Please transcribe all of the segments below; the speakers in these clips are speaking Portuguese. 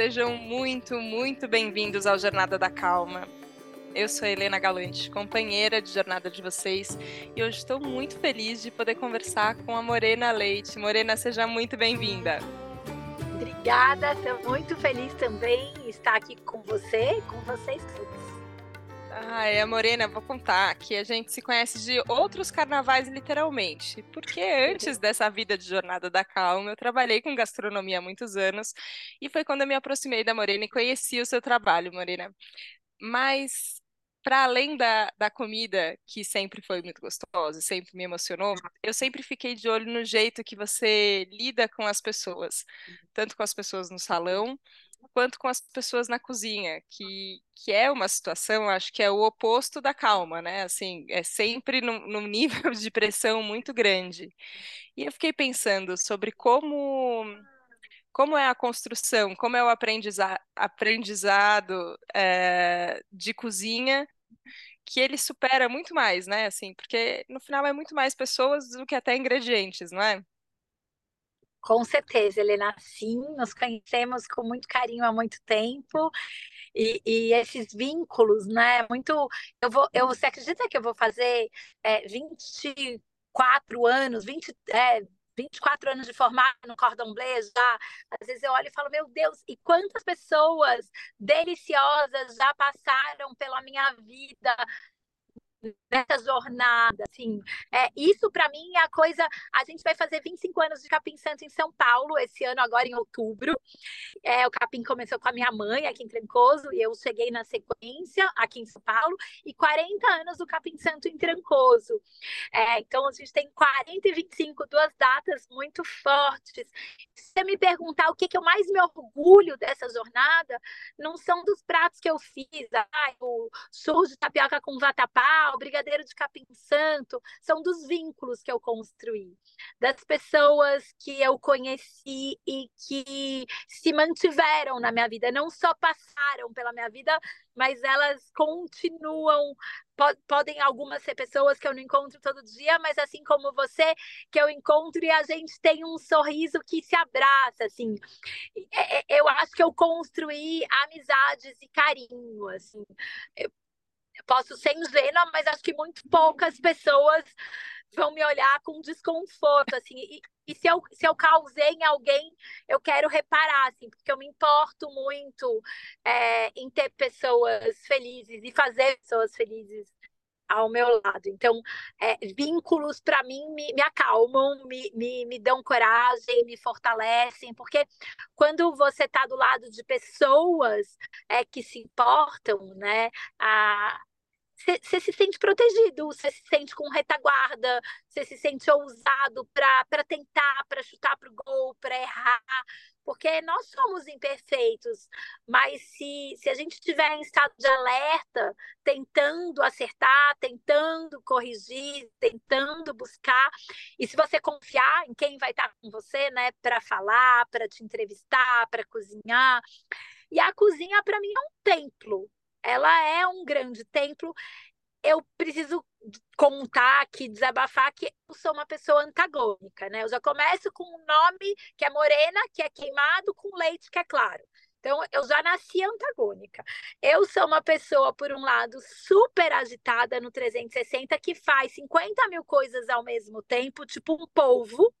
sejam muito, muito bem-vindos ao Jornada da Calma. Eu sou Helena Galante, companheira de jornada de vocês, e hoje estou muito feliz de poder conversar com a Morena Leite. Morena, seja muito bem-vinda. Obrigada, estou muito feliz também estar aqui com você com vocês todos. É, Morena, vou contar que a gente se conhece de outros carnavais, literalmente. Porque antes dessa vida de jornada da calma, eu trabalhei com gastronomia há muitos anos, e foi quando eu me aproximei da Morena e conheci o seu trabalho, Morena. Mas, para além da, da comida, que sempre foi muito gostosa, sempre me emocionou, eu sempre fiquei de olho no jeito que você lida com as pessoas, tanto com as pessoas no salão, quanto com as pessoas na cozinha, que, que é uma situação, acho que é o oposto da calma, né? Assim, é sempre num, num nível de pressão muito grande. E eu fiquei pensando sobre como como é a construção, como é o aprendiza aprendizado é, de cozinha, que ele supera muito mais, né? Assim, porque no final é muito mais pessoas do que até ingredientes, não é? Com certeza, Helena, sim, nos conhecemos com muito carinho há muito tempo. E, e, esses vínculos, né? Muito. Eu vou, eu, você acredita que eu vou fazer é, 24 anos, 20, é, 24 anos de formado no cordon bleu já, às vezes eu olho e falo, meu Deus, e quantas pessoas deliciosas já passaram pela minha vida, nessa jornada, assim. É, isso para mim é a coisa. A gente vai fazer 25 anos de Capim Santo em São Paulo esse ano, agora em outubro. É, o Capim começou com a minha mãe aqui em Trancoso e eu cheguei na sequência aqui em São Paulo e 40 anos do Capim Santo em Trancoso. É, então a gente tem 40 e 25, duas datas muito fortes. Se você me perguntar o que, que eu mais me orgulho dessa jornada, não são dos pratos que eu fiz, ah, o churro de tapioca com vatapá, o Brigadeiro de Capim Santo, são dos vínculos que eu construí, das pessoas que eu conheci e que se mantiveram na minha vida, não só passaram pela minha vida, mas elas continuam. Podem algumas ser pessoas que eu não encontro todo dia, mas assim como você, que eu encontro e a gente tem um sorriso que se abraça, assim. Eu acho que eu construí amizades e carinho, assim. Eu posso ser ingênua, mas acho que muito poucas pessoas vão me olhar com desconforto, assim, e, e, se, eu, se eu causei em alguém, eu quero reparar, assim, porque eu me importo muito é, em ter pessoas felizes e fazer pessoas felizes ao meu lado. Então, é, vínculos, para mim, me, me acalmam, me, me, me, dão coragem, me fortalecem, porque quando você está do lado de pessoas é, que se importam, né, a, você se sente protegido, você se sente com retaguarda, você se sente ousado para tentar, para chutar para o gol, para errar, porque nós somos imperfeitos, mas se, se a gente estiver em estado de alerta, tentando acertar, tentando corrigir, tentando buscar, e se você confiar em quem vai estar com você, né, para falar, para te entrevistar, para cozinhar, e a cozinha para mim é um templo, ela é um grande templo. Eu preciso contar aqui, desabafar que eu sou uma pessoa antagônica, né? Eu já começo com um nome que é morena, que é queimado, com leite que é claro. Então, eu já nasci antagônica. Eu sou uma pessoa, por um lado, super agitada no 360, que faz 50 mil coisas ao mesmo tempo, tipo um polvo,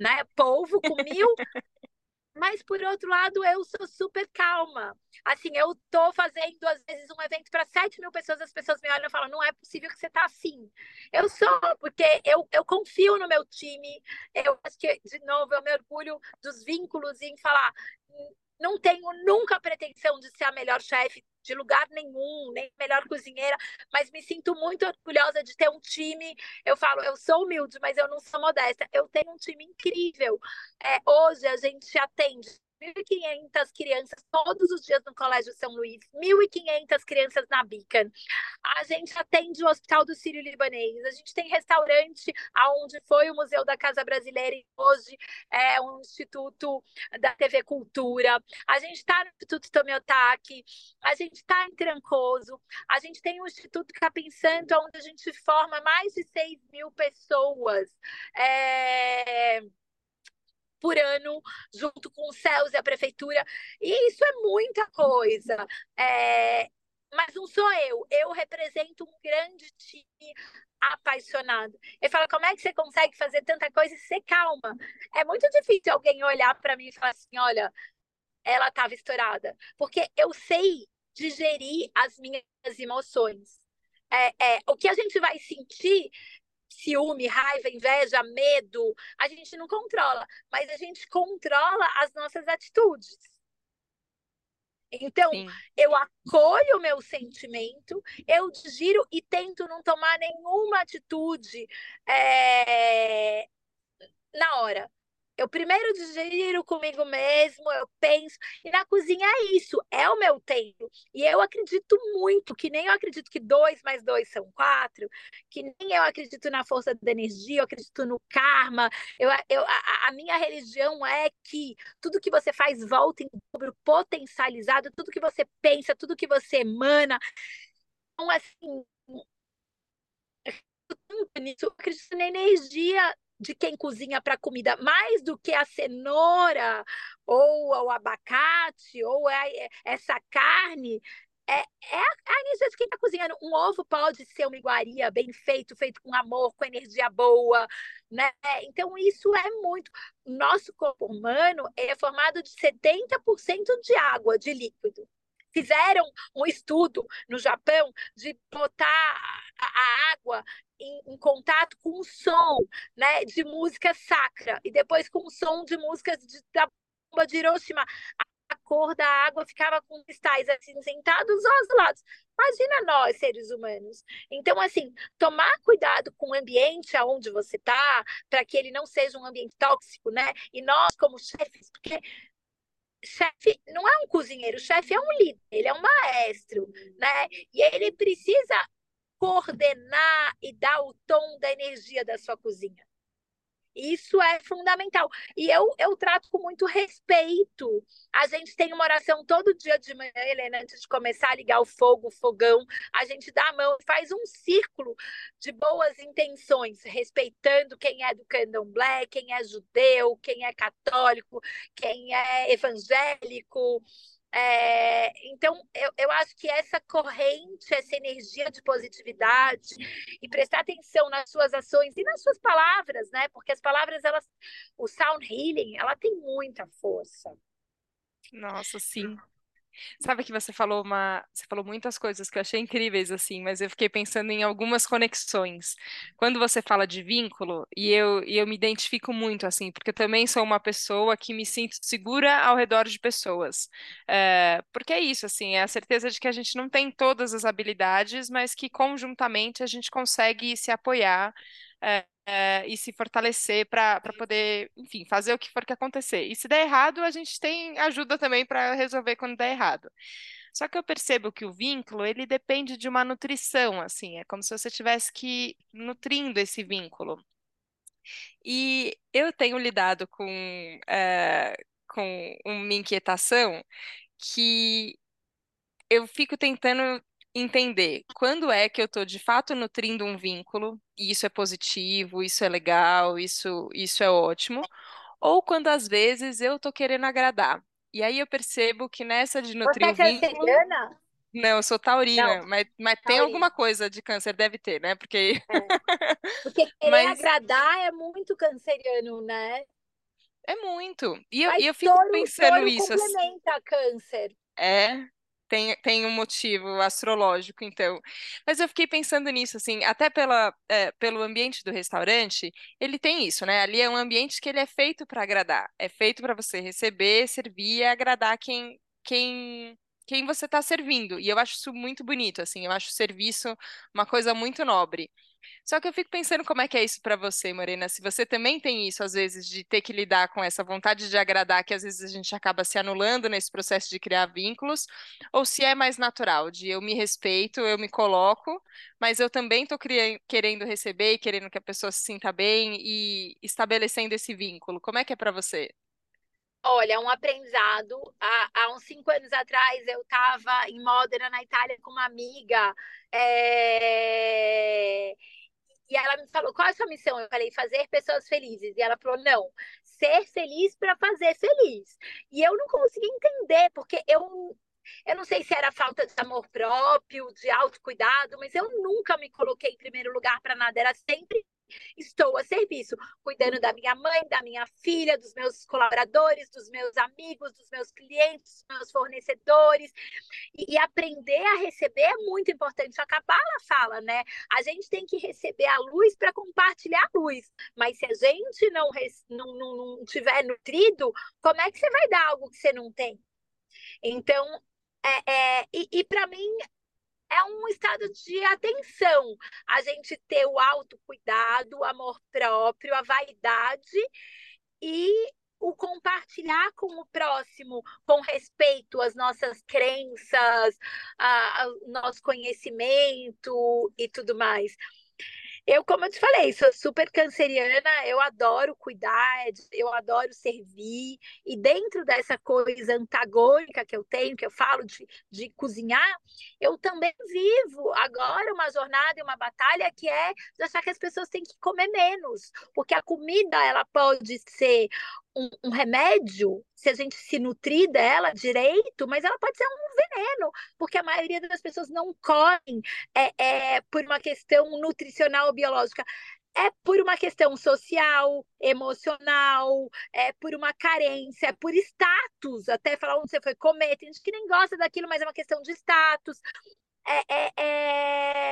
né? Polvo com mil Mas, por outro lado, eu sou super calma. Assim, eu tô fazendo, às vezes, um evento para 7 mil pessoas, as pessoas me olham e falam, não é possível que você tá assim. Eu sou, porque eu, eu confio no meu time. Eu acho que, de novo, eu me orgulho dos vínculos em falar, não tenho nunca a pretensão de ser a melhor chefe de lugar nenhum, nem melhor cozinheira, mas me sinto muito orgulhosa de ter um time. Eu falo, eu sou humilde, mas eu não sou modesta. Eu tenho um time incrível. É, hoje a gente atende 1.500 crianças todos os dias no Colégio São Luís, 1.500 crianças na Beacon. A gente atende o Hospital do Sírio Libanês, a gente tem restaurante aonde foi o Museu da Casa Brasileira e hoje é um instituto da TV Cultura. A gente está no Instituto Tomiotaki, a gente está em Trancoso, a gente tem o Instituto Capim Santo, onde a gente forma mais de 6 mil pessoas. É por ano, junto com os céus e a prefeitura. E isso é muita coisa. É, mas não sou eu. Eu represento um grande time apaixonado. Ele fala: como é que você consegue fazer tanta coisa e ser calma? É muito difícil alguém olhar para mim e falar assim: olha, ela estava estourada. Porque eu sei digerir as minhas emoções. É, é, o que a gente vai sentir ciúme, raiva, inveja, medo, a gente não controla, mas a gente controla as nossas atitudes. Então, Sim. eu acolho o meu sentimento, eu giro e tento não tomar nenhuma atitude é, na hora. Eu primeiro digiro comigo mesmo, eu penso. E na cozinha é isso, é o meu tempo. E eu acredito muito, que nem eu acredito que dois mais dois são quatro, que nem eu acredito na força da energia, eu acredito no karma. Eu, eu, a, a minha religião é que tudo que você faz volta em dobro potencializado, tudo que você pensa, tudo que você emana. Então, assim, eu acredito na energia de quem cozinha para comida mais do que a cenoura ou o abacate ou é, essa carne é, é a energia de quem está cozinhando. Um ovo pode ser uma iguaria bem feito, feito com amor, com energia boa, né? Então, isso é muito. Nosso corpo humano é formado de 70% de água, de líquido. Fizeram um estudo no Japão de botar a água em, em, contato com o som né, de música sacra e depois com o som de músicas de, da bomba de Hiroshima. A cor da água ficava com cristais acinzentados aos lados. Imagina nós, seres humanos. Então, assim, tomar cuidado com o ambiente aonde você está, para que ele não seja um ambiente tóxico, né? E nós, como chefes, porque chefe não é um cozinheiro, chefe é um líder, ele é um maestro, né? E ele precisa coordenar e dar o tom da energia da sua cozinha. Isso é fundamental. E eu, eu trato com muito respeito. A gente tem uma oração todo dia de manhã, Helena, antes de começar a ligar o fogo, o fogão. A gente dá a mão, faz um círculo de boas intenções, respeitando quem é do candomblé, quem é judeu, quem é católico, quem é evangélico. É, então, eu, eu acho que essa corrente, essa energia de positividade e prestar atenção nas suas ações e nas suas palavras, né? Porque as palavras, elas, o sound healing, ela tem muita força. Nossa, sim. Sabe que você falou uma, você falou muitas coisas que eu achei incríveis assim, mas eu fiquei pensando em algumas conexões. Quando você fala de vínculo, e eu, e eu me identifico muito assim, porque eu também sou uma pessoa que me sinto segura ao redor de pessoas. É, porque é isso, assim, é a certeza de que a gente não tem todas as habilidades, mas que conjuntamente a gente consegue se apoiar. É, é, e se fortalecer para poder, enfim, fazer o que for que acontecer. E se der errado, a gente tem ajuda também para resolver quando der errado. Só que eu percebo que o vínculo, ele depende de uma nutrição, assim, é como se você tivesse que nutrindo esse vínculo. E eu tenho lidado com, é, com uma inquietação que eu fico tentando entender quando é que eu estou de fato nutrindo um vínculo, e isso é positivo, isso é legal, isso, isso é ótimo, ou quando às vezes eu estou querendo agradar. E aí eu percebo que nessa de nutrir Você o é vínculo. canceriana? Não, eu sou taurina, Não, mas, mas tem alguma coisa de câncer, deve ter, né? Porque. É. Porque querer mas... agradar é muito canceriano, né? É muito. E eu, e eu fico touro, pensando touro isso. Assim. complementa assim... câncer. É, tem, tem um motivo astrológico, então. Mas eu fiquei pensando nisso, assim, até pela, é, pelo ambiente do restaurante, ele tem isso, né? Ali é um ambiente que ele é feito para agradar, é feito para você receber, servir e agradar quem, quem, quem você está servindo. E eu acho isso muito bonito, assim, eu acho o serviço uma coisa muito nobre. Só que eu fico pensando como é que é isso para você, Morena. Se você também tem isso, às vezes, de ter que lidar com essa vontade de agradar, que às vezes a gente acaba se anulando nesse processo de criar vínculos, ou se é mais natural, de eu me respeito, eu me coloco, mas eu também estou querendo receber querendo que a pessoa se sinta bem e estabelecendo esse vínculo. Como é que é para você? Olha, um aprendizado. Há, há, uns cinco anos atrás, eu estava em Modena, na Itália, com uma amiga. É e ela me falou: qual é a sua missão? Eu falei: fazer pessoas felizes. E ela falou: não, ser feliz para fazer feliz. E eu não consegui entender, porque eu. Eu não sei se era falta de amor próprio, de autocuidado, mas eu nunca me coloquei em primeiro lugar para nada. Era sempre Estou a serviço, cuidando da minha mãe, da minha filha, dos meus colaboradores, dos meus amigos, dos meus clientes, dos meus fornecedores. E, e aprender a receber é muito importante. A Bala fala, né? A gente tem que receber a luz para compartilhar a luz. Mas se a gente não, não, não, não tiver nutrido, como é que você vai dar algo que você não tem? Então, é, é, e, e para mim, é um estado de atenção. A gente ter o autocuidado, o amor próprio, a vaidade e o compartilhar com o próximo com respeito às nossas crenças, ao nosso conhecimento e tudo mais. Eu, como eu te falei, sou super canceriana, eu adoro cuidar, eu adoro servir, e dentro dessa coisa antagônica que eu tenho, que eu falo de, de cozinhar, eu também vivo agora uma jornada e uma batalha que é de achar que as pessoas têm que comer menos, porque a comida ela pode ser um, um, remédio, se a gente se nutrir dela direito, mas ela pode ser um veneno, porque a maioria das pessoas não comem é, é, por uma questão nutricional biológica. É por uma questão social, emocional, é por uma carência, é por status. Até falar onde você foi comer. Tem gente que nem gosta daquilo, mas é uma questão de status. É, é,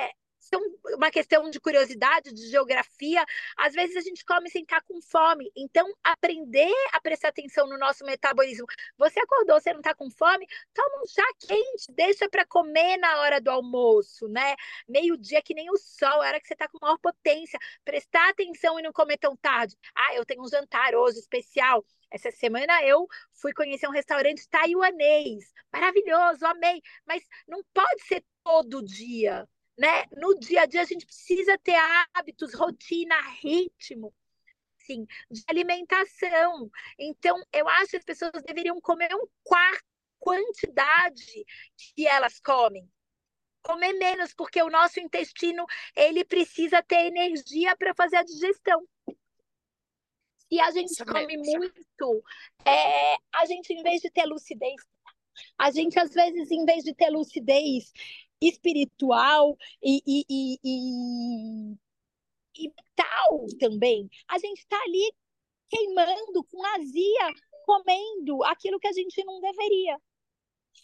é, são uma questão de curiosidade, de geografia. Às vezes a gente come sem estar com fome. Então, aprender a prestar atenção no nosso metabolismo. Você acordou, você não está com fome? Toma um chá quente, deixa para comer na hora do almoço, né? Meio-dia que nem o sol, é hora que você está com maior potência. Prestar atenção e não comer tão tarde. Ah, eu tenho um jantar hoje especial. Essa semana eu fui conhecer um restaurante taiwanês. Maravilhoso, amei. Mas não pode ser todo dia né? No dia a dia a gente precisa ter hábitos, rotina, ritmo, sim, de alimentação. Então, eu acho que as pessoas deveriam comer um quarto quantidade que elas comem. Comer menos, porque o nosso intestino ele precisa ter energia para fazer a digestão. Se a gente come muito, é, a gente, em vez de ter lucidez, a gente, às vezes, em vez de ter lucidez espiritual e, e, e, e, e tal também. A gente está ali queimando com azia, comendo aquilo que a gente não deveria.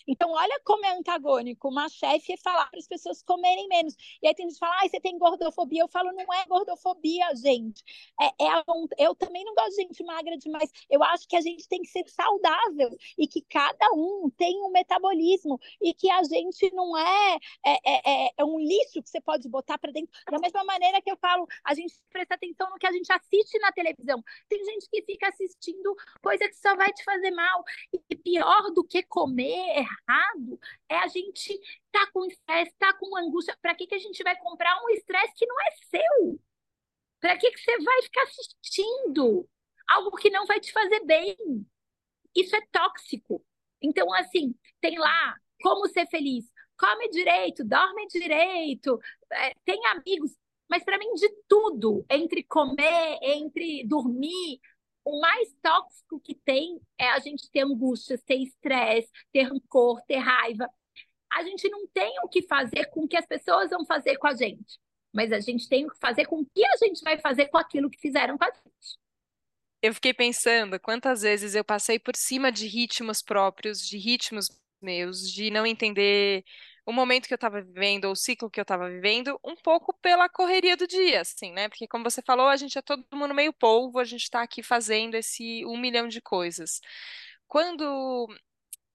Então, olha como é antagônico uma chefe falar para as pessoas comerem menos. E aí tem gente que fala, ah, você tem gordofobia. Eu falo, não é gordofobia, gente. É, é a, eu também não gosto de gente magra demais. Eu acho que a gente tem que ser saudável e que cada um tem um metabolismo e que a gente não é, é, é, é, é um lixo que você pode botar para dentro. Da mesma maneira que eu falo, a gente presta atenção no que a gente assiste na televisão. Tem gente que fica assistindo coisa que só vai te fazer mal. E pior do que comer errado é a gente tá com estresse, tá com angústia. Para que, que a gente vai comprar um estresse que não é seu? Para que, que você vai ficar assistindo algo que não vai te fazer bem? Isso é tóxico. Então, assim, tem lá como ser feliz. Come direito, dorme direito, é, tem amigos. Mas para mim, de tudo, entre comer, entre dormir, o mais tóxico que tem é a gente ter angústia, ter estresse, ter rancor, ter raiva. A gente não tem o que fazer com o que as pessoas vão fazer com a gente, mas a gente tem o que fazer com o que a gente vai fazer com aquilo que fizeram com a gente. Eu fiquei pensando quantas vezes eu passei por cima de ritmos próprios, de ritmos meus, de não entender o momento que eu estava vivendo, ou o ciclo que eu estava vivendo, um pouco pela correria do dia, assim, né? Porque, como você falou, a gente é todo mundo meio polvo, a gente está aqui fazendo esse um milhão de coisas. Quando.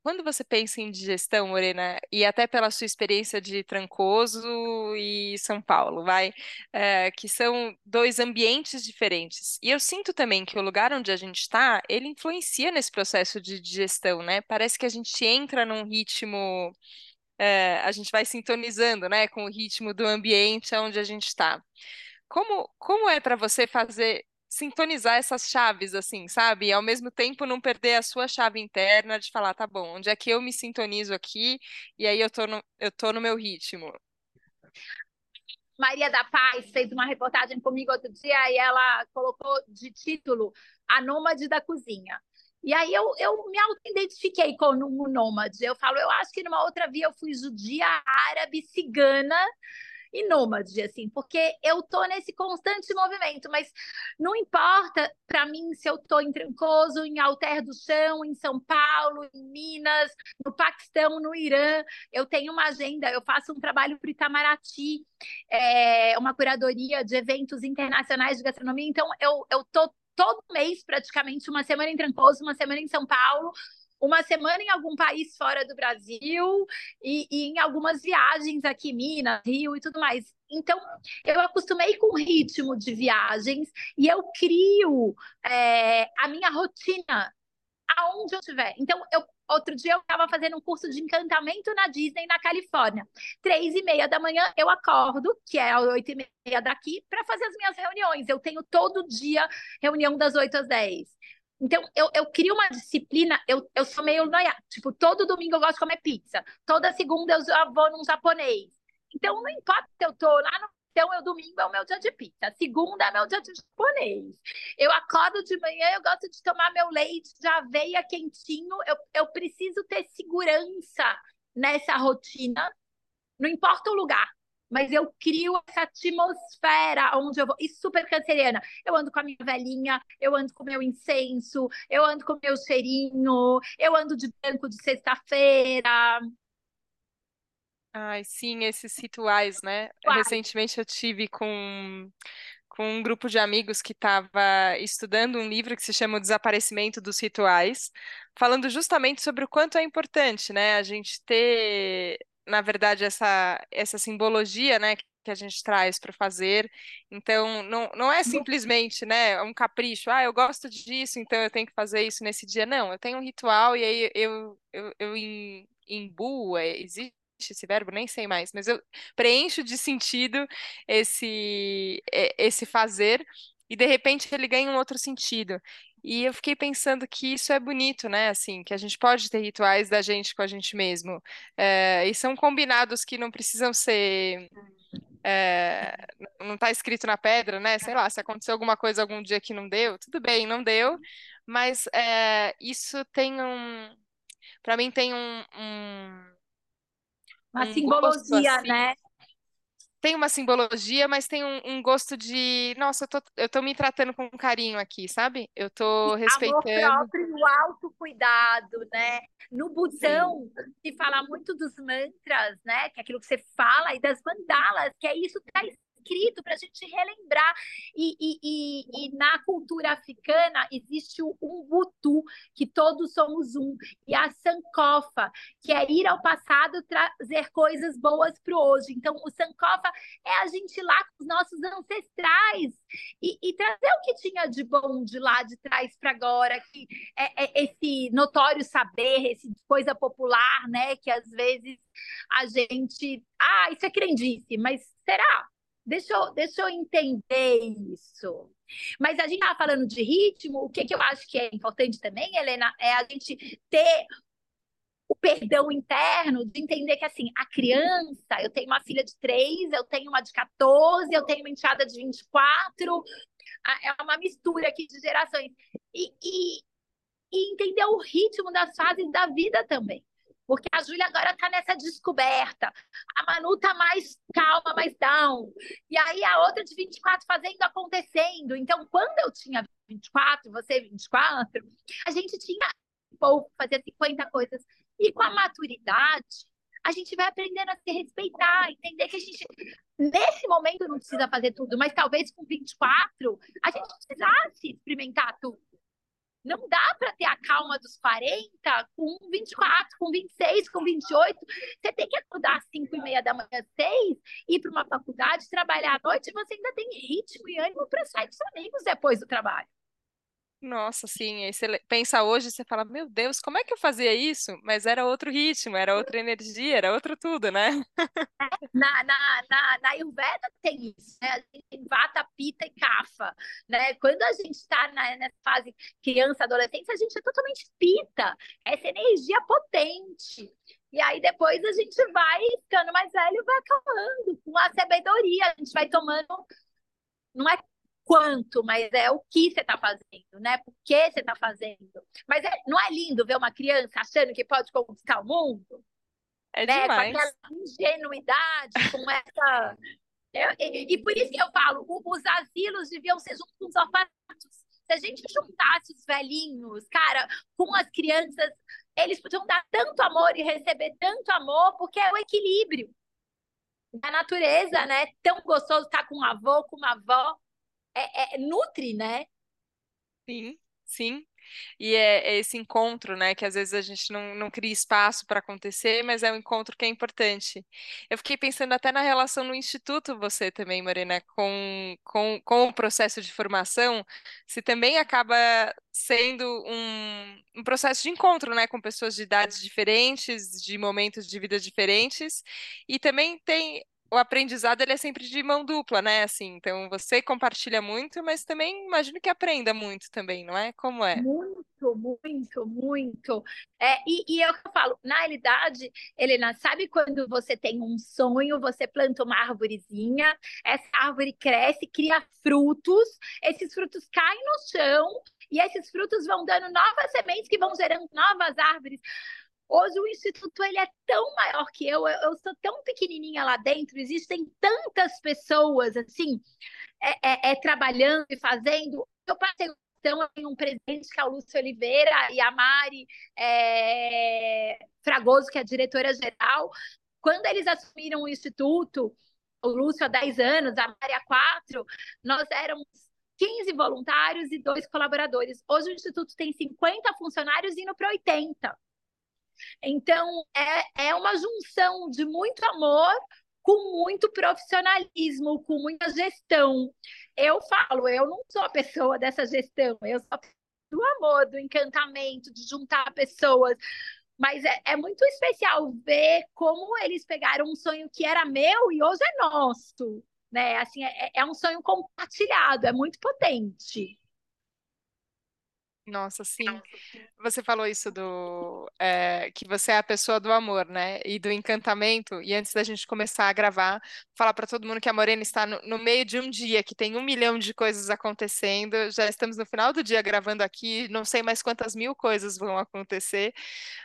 Quando você pensa em digestão, Morena, e até pela sua experiência de Trancoso e São Paulo, vai, é, que são dois ambientes diferentes. E eu sinto também que o lugar onde a gente está, ele influencia nesse processo de digestão, né? Parece que a gente entra num ritmo é, a gente vai sintonizando, né, com o ritmo do ambiente onde a gente está. Como, como é para você fazer sintonizar essas chaves, assim, sabe? E ao mesmo tempo não perder a sua chave interna de falar, tá bom, onde é que eu me sintonizo aqui e aí eu tô no, eu tô no meu ritmo. Maria da Paz fez uma reportagem comigo outro dia e ela colocou de título A Nômade da Cozinha. E aí eu, eu me auto-identifiquei com o nômade. Eu falo, eu acho que numa outra via eu fui judia, árabe, cigana e nômade, assim, porque eu tô nesse constante movimento, mas não importa para mim se eu tô em Trancoso, em Alter do Chão, em São Paulo, em Minas, no Paquistão, no Irã, eu tenho uma agenda, eu faço um trabalho para Itamaraty, é, uma curadoria de eventos internacionais de gastronomia, então eu, eu tô todo mês, praticamente, uma semana em Trancoso, uma semana em São Paulo, uma semana em algum país fora do Brasil e, e, em algumas viagens aqui, Minas, Rio e tudo mais. Então, eu acostumei com o ritmo de viagens e eu crio é, a minha rotina aonde eu estiver. Então, eu, outro dia eu estava fazendo um curso de encantamento na Disney, na Califórnia. Três e meia da manhã eu acordo, que é oito e meia daqui, para fazer as minhas reuniões. Eu tenho todo dia reunião das oito às dez. Então, eu, eu crio uma disciplina, eu, eu sou meio noia. Tipo, todo domingo eu gosto de comer pizza. Toda segunda eu vou num japonês. Então, não importa se eu tô lá no. Então, eu domingo é o meu dia de pizza. Segunda é meu dia de japonês. Eu acordo de manhã, eu gosto de tomar meu leite de aveia quentinho. Eu, eu preciso ter segurança nessa rotina. Não importa o lugar mas eu crio essa atmosfera onde eu vou. E super canceriana. Eu ando com a minha velhinha, eu ando com o meu incenso, eu ando com o meu cheirinho, eu ando de branco de sexta-feira. Ai, sim, esses rituais, né? Recentemente eu tive com, com um grupo de amigos que estava estudando um livro que se chama O Desaparecimento dos Rituais, falando justamente sobre o quanto é importante, né? A gente ter na verdade, essa, essa simbologia, né, que a gente traz para fazer. Então, não, não é simplesmente, né, um capricho, ah, eu gosto disso, então eu tenho que fazer isso nesse dia. Não, eu tenho um ritual e aí eu, eu, eu imbuo, é, existe esse verbo, nem sei mais, mas eu preencho de sentido esse, esse fazer e de repente ele ganha um outro sentido. E eu fiquei pensando que isso é bonito, né? Assim, que a gente pode ter rituais da gente com a gente mesmo. É, e são combinados que não precisam ser. É, não está escrito na pedra, né? Sei lá, se aconteceu alguma coisa algum dia que não deu, tudo bem, não deu, mas é, isso tem um. Para mim, tem um. um uma um simbologia, assim, né? Tem uma simbologia, mas tem um, um, gosto de, nossa, eu tô, eu tô me tratando com carinho aqui, sabe? Eu tô respeitando. Amor próprio, o autocuidado, né? No budão, se fala muito dos mantras, né? Que é aquilo que você fala, e das mandalas, que é isso traz escrito para a gente relembrar. E, e, e, e, na cultura africana existe o Ubuntu, que todos somos um, e a Sankofa, que é ir ao passado trazer coisas boas para o hoje. Então, o Sankofa é a gente lá com os nossos ancestrais e, e trazer o que tinha de bom de lá de trás para agora, que é, é esse notório saber, esse coisa popular, né? Que às vezes a gente. Ah, isso é crendice, mas será? Deixa eu, deixa eu entender isso. Mas a gente estava falando de ritmo, o que, que eu acho que é importante também, Helena, é a gente ter o perdão interno, de entender que, assim, a criança, eu tenho uma filha de três, eu tenho uma de 14, eu tenho uma enteada de 24, é uma mistura aqui de gerações. E, e, e entender o ritmo das fases da vida também. Porque a Júlia agora está nessa descoberta. A Manu está mais calma, mais down. E aí a outra de 24 fazendo, acontecendo. Então, quando eu tinha 24, você 24, a gente tinha pouco, fazia 50 coisas. E com a maturidade, a gente vai aprendendo a se respeitar, entender que a gente, nesse momento, não precisa fazer tudo, mas talvez com 24, a gente precisasse experimentar tudo. Não dá para ter a calma dos 40 com 24, com 26, com 28. Você tem que acordar às 5 e meia da manhã, 6, ir para uma faculdade, trabalhar à noite, e você ainda tem ritmo e ânimo para sair com os amigos depois do trabalho. Nossa, sim, aí você pensa hoje, você fala, meu Deus, como é que eu fazia isso? Mas era outro ritmo, era outra energia, era outro tudo, né? Na, na, na, na Ayurveda tem isso, né? A gente tem Vata, Pita e Kapha, né? Quando a gente está nessa fase criança, adolescência, a gente é totalmente Pita, essa energia potente. E aí depois a gente vai ficando mais velho, vai acalmando com a sabedoria, a gente vai tomando não é quanto, mas é o que você está fazendo, né? Por que você está fazendo. Mas é, não é lindo ver uma criança achando que pode conquistar o mundo? É né? demais. Com aquela ingenuidade, com essa. Eu, e, e, por isso que eu falo, os asilos deviam ser junto com os orfanatos. Se a gente juntasse os velhinhos, cara, com as crianças, eles podiam dar tanto amor e receber tanto amor, porque é o equilíbrio da natureza, né? Tão gostoso estar com um avô, com uma avó. É, é, nutre, né? Sim, sim. E é, é, esse encontro, né, que às vezes a gente não, não cria espaço para acontecer, mas é um encontro que é importante. Eu fiquei pensando até na relação no Instituto, você também, Morena, com, com, com o processo de formação, se também acaba sendo um, um processo de encontro, né, com pessoas de idades diferentes, de momentos de vida diferentes, e também tem o aprendizado ele é sempre de mão dupla, né? Assim, então você compartilha muito, mas também imagino que aprenda muito também, não é? Como é? Muito, muito, muito. É, e, e é eu falo, na realidade, Helena, sabe quando você tem um sonho, você planta uma árvorezinha, essa árvore cresce, cria frutos, esses frutos caem no chão e esses frutos vão dando novas sementes que vão gerando novas árvores. Hoje o instituto ele é tão maior que eu, eu, eu sou tão pequenininha lá dentro, existem tantas pessoas assim é, é, é trabalhando e fazendo. Eu passei então um presidente que é o Lúcio Oliveira e a Mari é, Fragoso, que é a diretora geral. Quando eles assumiram o instituto, o Lúcio há 10 anos, a Mari há 4, nós éramos 15 voluntários e dois colaboradores. Hoje o Instituto tem 50 funcionários indo para 80. Então, é, é uma junção de muito amor com muito profissionalismo, com muita gestão. Eu falo, eu não sou a pessoa dessa gestão, eu sou a pessoa do amor, do encantamento, de juntar pessoas. Mas é, é muito especial ver como eles pegaram um sonho que era meu e hoje é nosso. Né? Assim, é, é um sonho compartilhado, é muito potente. Nossa, sim. Você falou isso do é, que você é a pessoa do amor, né? E do encantamento. E antes da gente começar a gravar, falar para todo mundo que a Morena está no, no, meio de um dia que tem um milhão de coisas acontecendo. Já estamos no final do dia gravando aqui, não sei mais quantas mil coisas vão acontecer,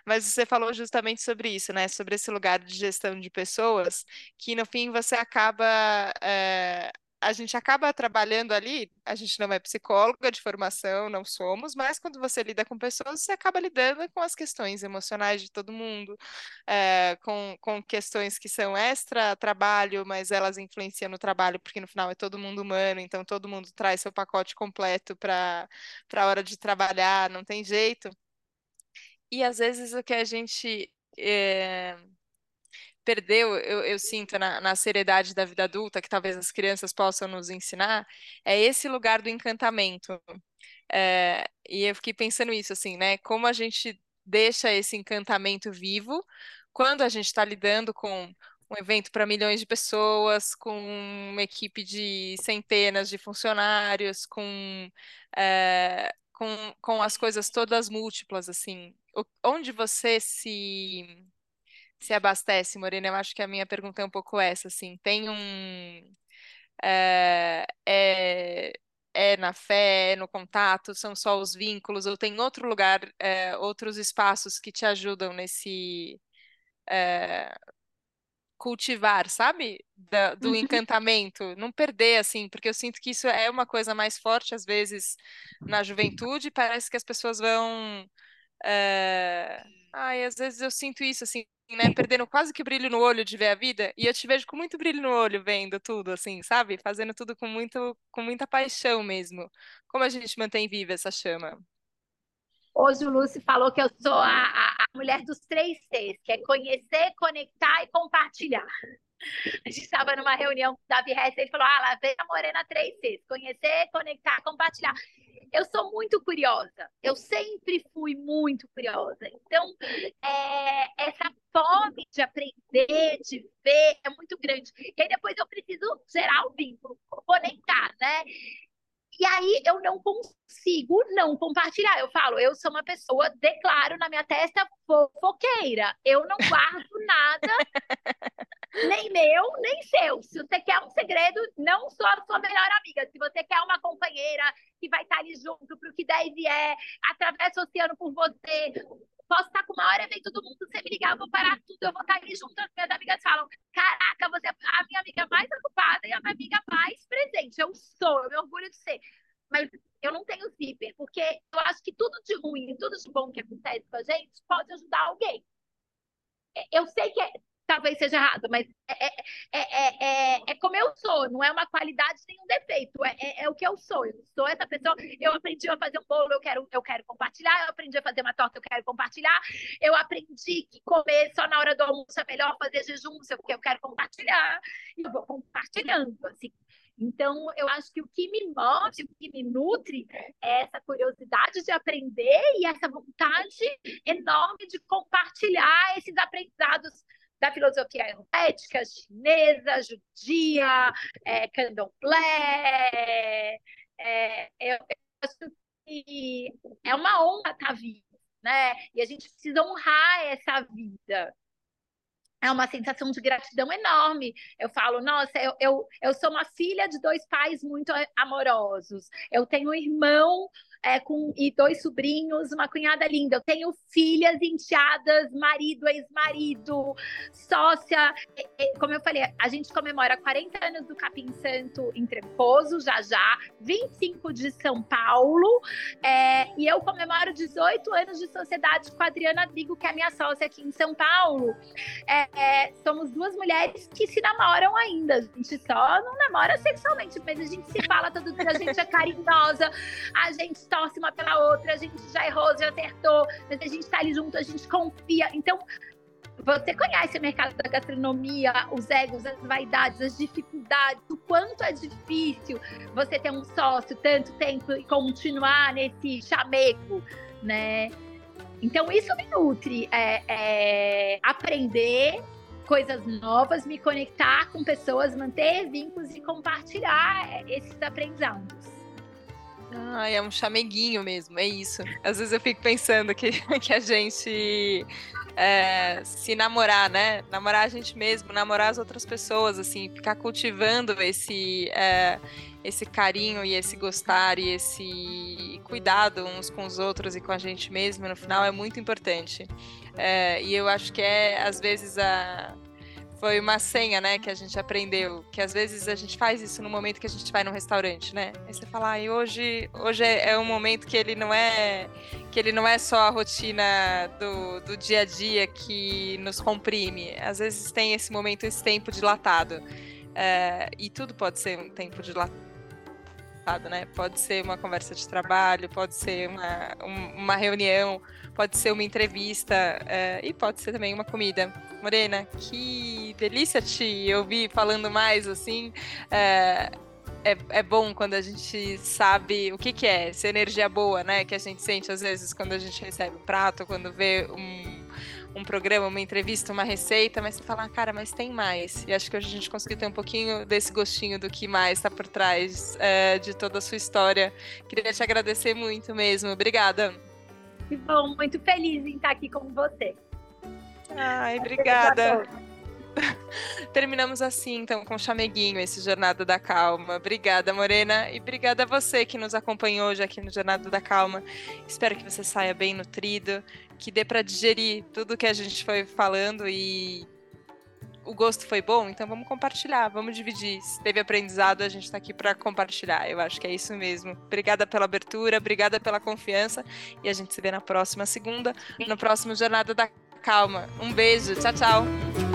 mas você falou justamente sobre isso, né? Sobre esse lugar de gestão de pessoas, que no fim você acaba é, a gente acaba trabalhando ali, a gente não é psicóloga de formação, não somos, mas quando você lida com pessoas, você acaba lidando com as questões emocionais de todo mundo, é, com, com questões que são extra-trabalho, mas elas influenciam no trabalho, porque no final é todo mundo humano, então todo mundo traz seu pacote completo para a hora de trabalhar, não tem jeito. E às vezes o que a gente. É perdeu, eu, eu sinto na, na, seriedade da vida adulta, que talvez as crianças possam nos ensinar, é esse lugar do encantamento. É, e eu fiquei pensando isso, assim, né? Como a gente deixa esse encantamento vivo quando a gente está lidando com um evento para milhões de pessoas, com uma equipe de centenas de funcionários, com, é, com, com as coisas todas múltiplas, assim. O, onde você se se abastece, Morena? Eu acho que a minha pergunta é um pouco essa, assim. Tem um... É, é, é na fé, é no contato, são só os vínculos, ou tem outro lugar, é, outros espaços que te ajudam nesse é, cultivar, sabe? Da, do uhum. encantamento, não perder, assim, porque eu sinto que isso é uma coisa mais forte, às vezes, na juventude, parece que as pessoas vão. É... Ai, às vezes eu sinto isso, assim, né? Perdendo quase que brilho no olho de ver a vida. E eu te vejo com muito brilho no olho vendo tudo, assim, sabe? Fazendo tudo com, muito, com muita paixão mesmo. Como a gente mantém viva essa chama? Hoje o Lúcio falou que eu sou a, a, a mulher dos três Cs, que é conhecer, conectar e compartilhar. A gente estava numa reunião o Davi Hess, ele falou, ah, lá vem a Morena 3 Cs, conhecer, conectar, compartilhar. Eu sou muito curiosa. Eu sempre fui muito curiosa. Então, é, essa fome de aprender, de ver, é muito grande. E aí depois eu preciso gerar o vínculo, conectar, né? E aí eu não consigo não compartilhar. Eu falo, eu sou uma pessoa, declaro na minha testa fofoqueira. Eu não guardo nada, nem meu, nem seu. Se você quer um segredo, não sou a sua melhor amiga. Se você quer uma companheira que vai estar ali junto para o que der e vier, atravessa o oceano por você, posso estar com o maior evento do mundo, você me ligar, eu vou parar tudo, eu vou estar ali junto. As minhas amigas falam: Caraca, você é a minha amiga mais ocupada e a minha amiga mais presente. Eu sou, eu me orgulho de ser. Mas eu não tenho zíper, porque eu acho que tudo de ruim, tudo de bom que acontece com a gente pode ajudar alguém. Eu sei que é, talvez seja errado, mas é, é, é, é, como eu sou, não é uma qualidade nem um defeito, é, é, o que eu sou. Eu sou essa pessoa, eu aprendi a fazer um bolo, eu quero, eu quero compartilhar, eu aprendi a fazer uma torta, eu quero compartilhar, eu aprendi que comer só na hora do almoço é melhor fazer jejum, porque eu quero compartilhar, e eu vou compartilhando, assim. Então, eu acho que o que me move, o que me nutre é essa curiosidade de aprender e essa vontade enorme de compartilhar esses aprendizados da filosofia ayurvédica, chinesa, judia, é, candomblé. É, eu, eu acho que é uma honra estar vivo, né? E a gente precisa honrar essa vida é uma sensação de gratidão enorme. Eu falo, nossa, eu, eu, eu sou uma filha de dois pais muito amorosos. Eu tenho um irmão é, com, e dois sobrinhos, uma cunhada linda. Eu tenho filhas, enteadas, marido, ex-marido, sócia. E, e, como eu falei, a gente comemora 40 anos do Capim Santo em Treposo, já já, 25 de São Paulo, é, e eu comemoro 18 anos de sociedade com a Adriana Drigo, que é minha sócia aqui em São Paulo. É, é, somos duas mulheres que se namoram ainda. A gente só não namora sexualmente, mas a gente se fala todo dia, a gente é carinhosa, a gente torce uma pela outra, a gente já errou, já acertou, mas a gente tá ali junto, a gente confia. Então, você conhece o mercado da gastronomia, os egos, as vaidades, as dificuldades, o quanto é difícil você ter um sócio tanto tempo e continuar nesse chameco, né? Então, isso me nutre. É, é aprender coisas novas, me conectar com pessoas, manter vínculos e compartilhar esses aprendizados. Ah, é um chameguinho mesmo, é isso. Às vezes eu fico pensando que, que a gente é, se namorar, né? Namorar a gente mesmo, namorar as outras pessoas, assim, ficar cultivando esse, é, esse carinho e esse gostar e esse cuidado uns com os outros e com a gente mesmo, no final é muito importante. É, e eu acho que é, às vezes, a foi uma senha, né, que a gente aprendeu, que às vezes a gente faz isso no momento que a gente vai num restaurante, né? Aí você fala, ah, hoje, hoje é, é, um momento que ele não é que ele não é só a rotina do, do dia a dia que nos comprime. Às vezes tem esse momento, esse tempo dilatado. É, e tudo pode ser um tempo dilatado né? Pode ser uma conversa de trabalho, pode ser uma, uma reunião, pode ser uma entrevista é, e pode ser também uma comida. Morena, que delícia te ouvir falando mais assim. É, é, é, bom quando a gente sabe o que, que é essa energia boa, né? Que a gente sente às vezes quando a gente recebe um prato, quando vê um, um programa, uma entrevista, uma receita, mas você fala, ah, cara, mas tem mais. E acho que hoje a gente conseguiu ter um pouquinho desse gostinho do que mais está por trás é, de toda a sua história. Queria te agradecer muito mesmo. Obrigada. Que bom, muito feliz em estar aqui com você. Ai, obrigada. Terminamos assim, então, com o chameguinho, esse Jornada da Calma. Obrigada, Morena, e obrigada a você que nos acompanhou hoje aqui no Jornada da Calma. Espero que você saia bem nutrido, que dê para digerir tudo que a gente foi falando e o gosto foi bom, então vamos compartilhar, vamos dividir. Se teve aprendizado, a gente está aqui para compartilhar. Eu acho que é isso mesmo. Obrigada pela abertura, obrigada pela confiança e a gente se vê na próxima segunda, no próximo Jornada da Calma. Um beijo, tchau, tchau.